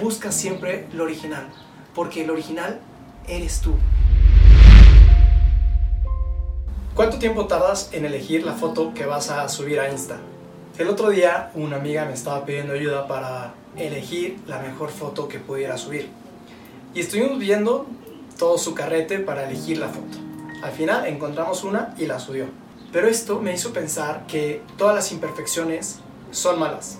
busca siempre lo original, porque el original eres tú. ¿Cuánto tiempo tardas en elegir la foto que vas a subir a Insta? El otro día una amiga me estaba pidiendo ayuda para elegir la mejor foto que pudiera subir. Y estuvimos viendo todo su carrete para elegir la foto. Al final encontramos una y la subió. Pero esto me hizo pensar que todas las imperfecciones son malas.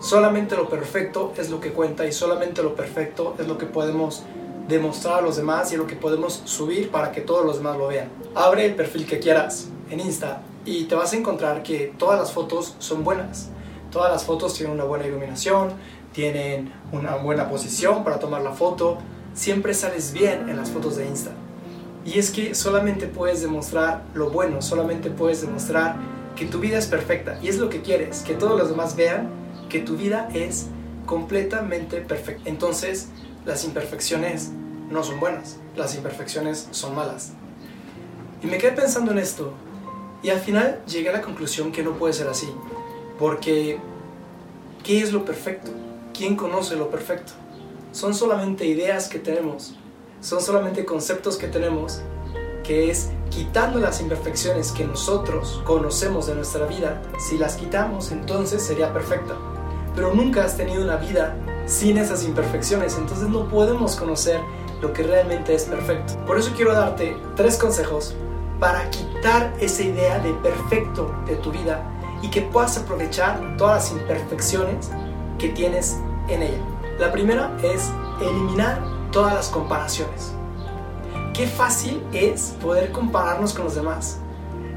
Solamente lo perfecto es lo que cuenta y solamente lo perfecto es lo que podemos demostrar a los demás y lo que podemos subir para que todos los demás lo vean. Abre el perfil que quieras en Insta y te vas a encontrar que todas las fotos son buenas. Todas las fotos tienen una buena iluminación, tienen una buena posición para tomar la foto. Siempre sales bien en las fotos de Insta. Y es que solamente puedes demostrar lo bueno, solamente puedes demostrar que tu vida es perfecta. Y es lo que quieres, que todos los demás vean que tu vida es completamente perfecta. Entonces, las imperfecciones no son buenas, las imperfecciones son malas. Y me quedé pensando en esto y al final llegué a la conclusión que no puede ser así, porque ¿qué es lo perfecto? ¿Quién conoce lo perfecto? Son solamente ideas que tenemos, son solamente conceptos que tenemos, que es quitando las imperfecciones que nosotros conocemos de nuestra vida, si las quitamos entonces sería perfecta. Pero nunca has tenido una vida sin esas imperfecciones, entonces no podemos conocer lo que realmente es perfecto. Por eso quiero darte tres consejos para quitar esa idea de perfecto de tu vida y que puedas aprovechar todas las imperfecciones que tienes en ella. La primera es eliminar todas las comparaciones. Qué fácil es poder compararnos con los demás.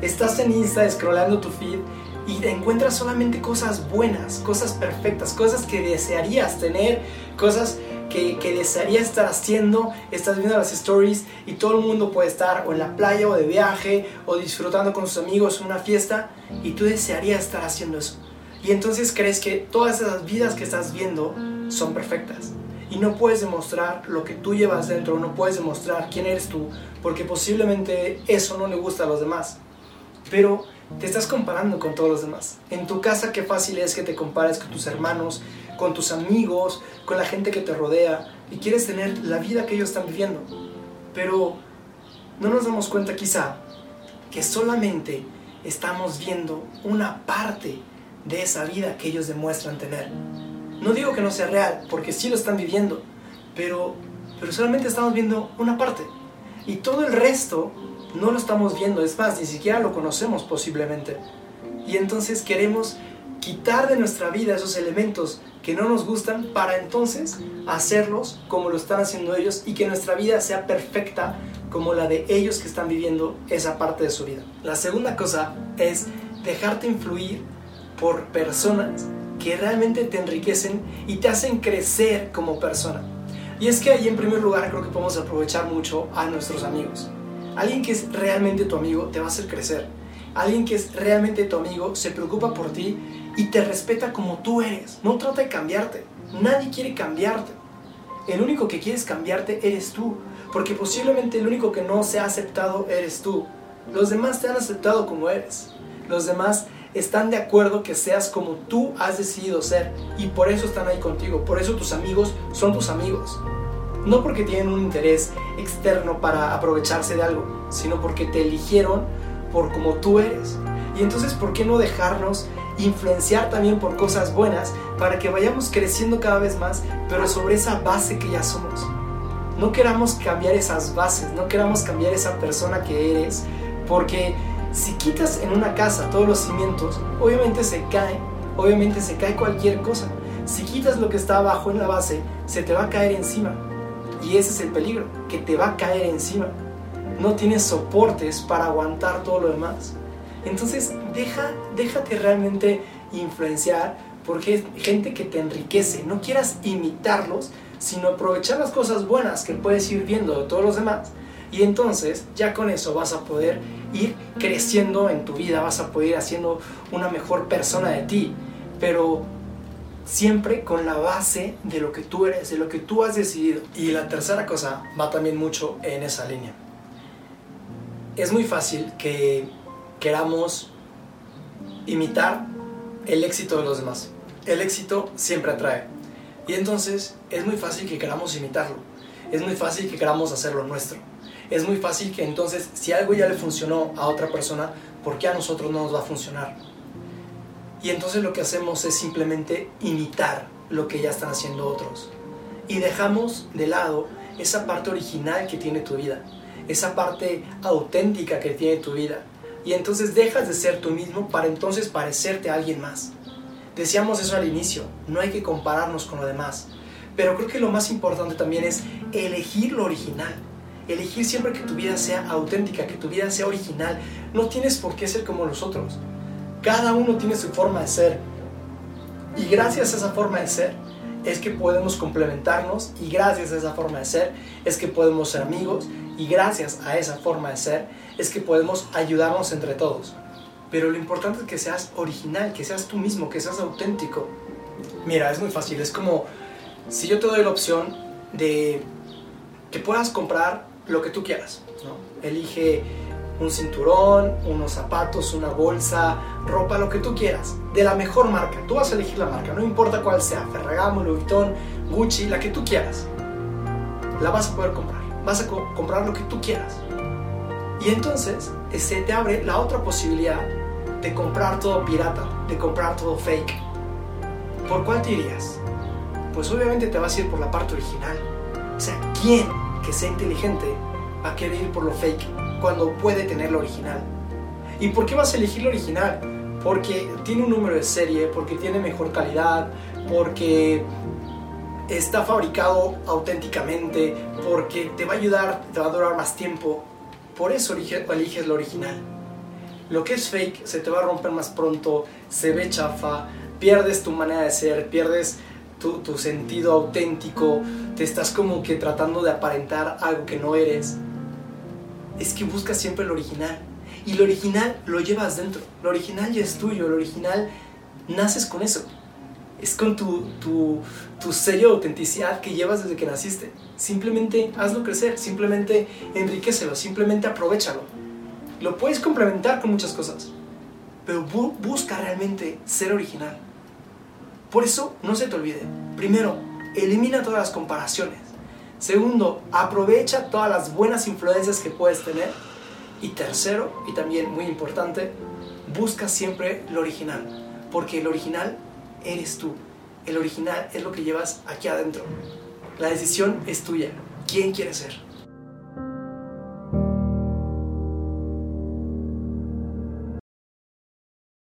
Estás en Insta scrollando tu feed y encuentras solamente cosas buenas, cosas perfectas, cosas que desearías tener, cosas que, que desearías estar haciendo. Estás viendo las stories y todo el mundo puede estar o en la playa o de viaje o disfrutando con sus amigos en una fiesta y tú desearías estar haciendo eso. Y entonces crees que todas esas vidas que estás viendo son perfectas. Y no puedes demostrar lo que tú llevas dentro, no puedes demostrar quién eres tú, porque posiblemente eso no le gusta a los demás. Pero te estás comparando con todos los demás. En tu casa qué fácil es que te compares con tus hermanos, con tus amigos, con la gente que te rodea y quieres tener la vida que ellos están viviendo. Pero no nos damos cuenta quizá que solamente estamos viendo una parte de esa vida que ellos demuestran tener. No digo que no sea real, porque sí lo están viviendo, pero, pero solamente estamos viendo una parte. Y todo el resto no lo estamos viendo, es más, ni siquiera lo conocemos posiblemente. Y entonces queremos quitar de nuestra vida esos elementos que no nos gustan para entonces hacerlos como lo están haciendo ellos y que nuestra vida sea perfecta como la de ellos que están viviendo esa parte de su vida. La segunda cosa es dejarte influir por personas que realmente te enriquecen y te hacen crecer como persona. Y es que ahí en primer lugar creo que podemos aprovechar mucho a nuestros amigos. Alguien que es realmente tu amigo te va a hacer crecer. Alguien que es realmente tu amigo se preocupa por ti y te respeta como tú eres. No trata de cambiarte. Nadie quiere cambiarte. El único que quieres cambiarte eres tú. Porque posiblemente el único que no se ha aceptado eres tú. Los demás te han aceptado como eres. Los demás están de acuerdo que seas como tú has decidido ser. Y por eso están ahí contigo. Por eso tus amigos son tus amigos. No porque tienen un interés externo para aprovecharse de algo, sino porque te eligieron por como tú eres. Y entonces, ¿por qué no dejarnos influenciar también por cosas buenas para que vayamos creciendo cada vez más, pero sobre esa base que ya somos? No queramos cambiar esas bases, no queramos cambiar esa persona que eres, porque si quitas en una casa todos los cimientos, obviamente se cae, obviamente se cae cualquier cosa. Si quitas lo que está abajo en la base, se te va a caer encima. Y ese es el peligro, que te va a caer encima. No tienes soportes para aguantar todo lo demás. Entonces, deja, déjate realmente influenciar por gente que te enriquece. No quieras imitarlos, sino aprovechar las cosas buenas que puedes ir viendo de todos los demás. Y entonces, ya con eso vas a poder ir creciendo en tu vida, vas a poder ir haciendo una mejor persona de ti. Pero siempre con la base de lo que tú eres, de lo que tú has decidido. Y la tercera cosa va también mucho en esa línea. Es muy fácil que queramos imitar el éxito de los demás. El éxito siempre atrae. Y entonces es muy fácil que queramos imitarlo. Es muy fácil que queramos hacerlo nuestro. Es muy fácil que entonces si algo ya le funcionó a otra persona, ¿por qué a nosotros no nos va a funcionar? Y entonces lo que hacemos es simplemente imitar lo que ya están haciendo otros. Y dejamos de lado esa parte original que tiene tu vida, esa parte auténtica que tiene tu vida. Y entonces dejas de ser tú mismo para entonces parecerte a alguien más. Decíamos eso al inicio, no hay que compararnos con lo demás. Pero creo que lo más importante también es elegir lo original. Elegir siempre que tu vida sea auténtica, que tu vida sea original. No tienes por qué ser como los otros. Cada uno tiene su forma de ser. Y gracias a esa forma de ser es que podemos complementarnos y gracias a esa forma de ser es que podemos ser amigos y gracias a esa forma de ser es que podemos ayudarnos entre todos. Pero lo importante es que seas original, que seas tú mismo, que seas auténtico. Mira, es muy fácil, es como si yo te doy la opción de que puedas comprar lo que tú quieras. Elige un cinturón, unos zapatos, una bolsa, ropa, lo que tú quieras, de la mejor marca. Tú vas a elegir la marca, no importa cuál sea, Ferragamo, Louis Vuitton, Gucci, la que tú quieras. La vas a poder comprar. Vas a comprar lo que tú quieras. Y entonces se te abre la otra posibilidad de comprar todo pirata, de comprar todo fake. ¿Por cuál te irías? Pues obviamente te vas a ir por la parte original. O sea, ¿quién que sea inteligente va a querer ir por lo fake? Cuando puede tener lo original. ¿Y por qué vas a elegir lo original? Porque tiene un número de serie, porque tiene mejor calidad, porque está fabricado auténticamente, porque te va a ayudar, te va a durar más tiempo. Por eso eliges lo original. Lo que es fake se te va a romper más pronto, se ve chafa, pierdes tu manera de ser, pierdes tu, tu sentido auténtico, te estás como que tratando de aparentar algo que no eres es que buscas siempre lo original. Y lo original lo llevas dentro. Lo original ya es tuyo. Lo original naces con eso. Es con tu, tu, tu sello de autenticidad que llevas desde que naciste. Simplemente hazlo crecer. Simplemente enriquecelo. Simplemente aprovechalo. Lo puedes complementar con muchas cosas. Pero busca realmente ser original. Por eso, no se te olvide. Primero, elimina todas las comparaciones. Segundo, aprovecha todas las buenas influencias que puedes tener. Y tercero, y también muy importante, busca siempre lo original, porque el original eres tú. El original es lo que llevas aquí adentro. La decisión es tuya. ¿Quién quieres ser?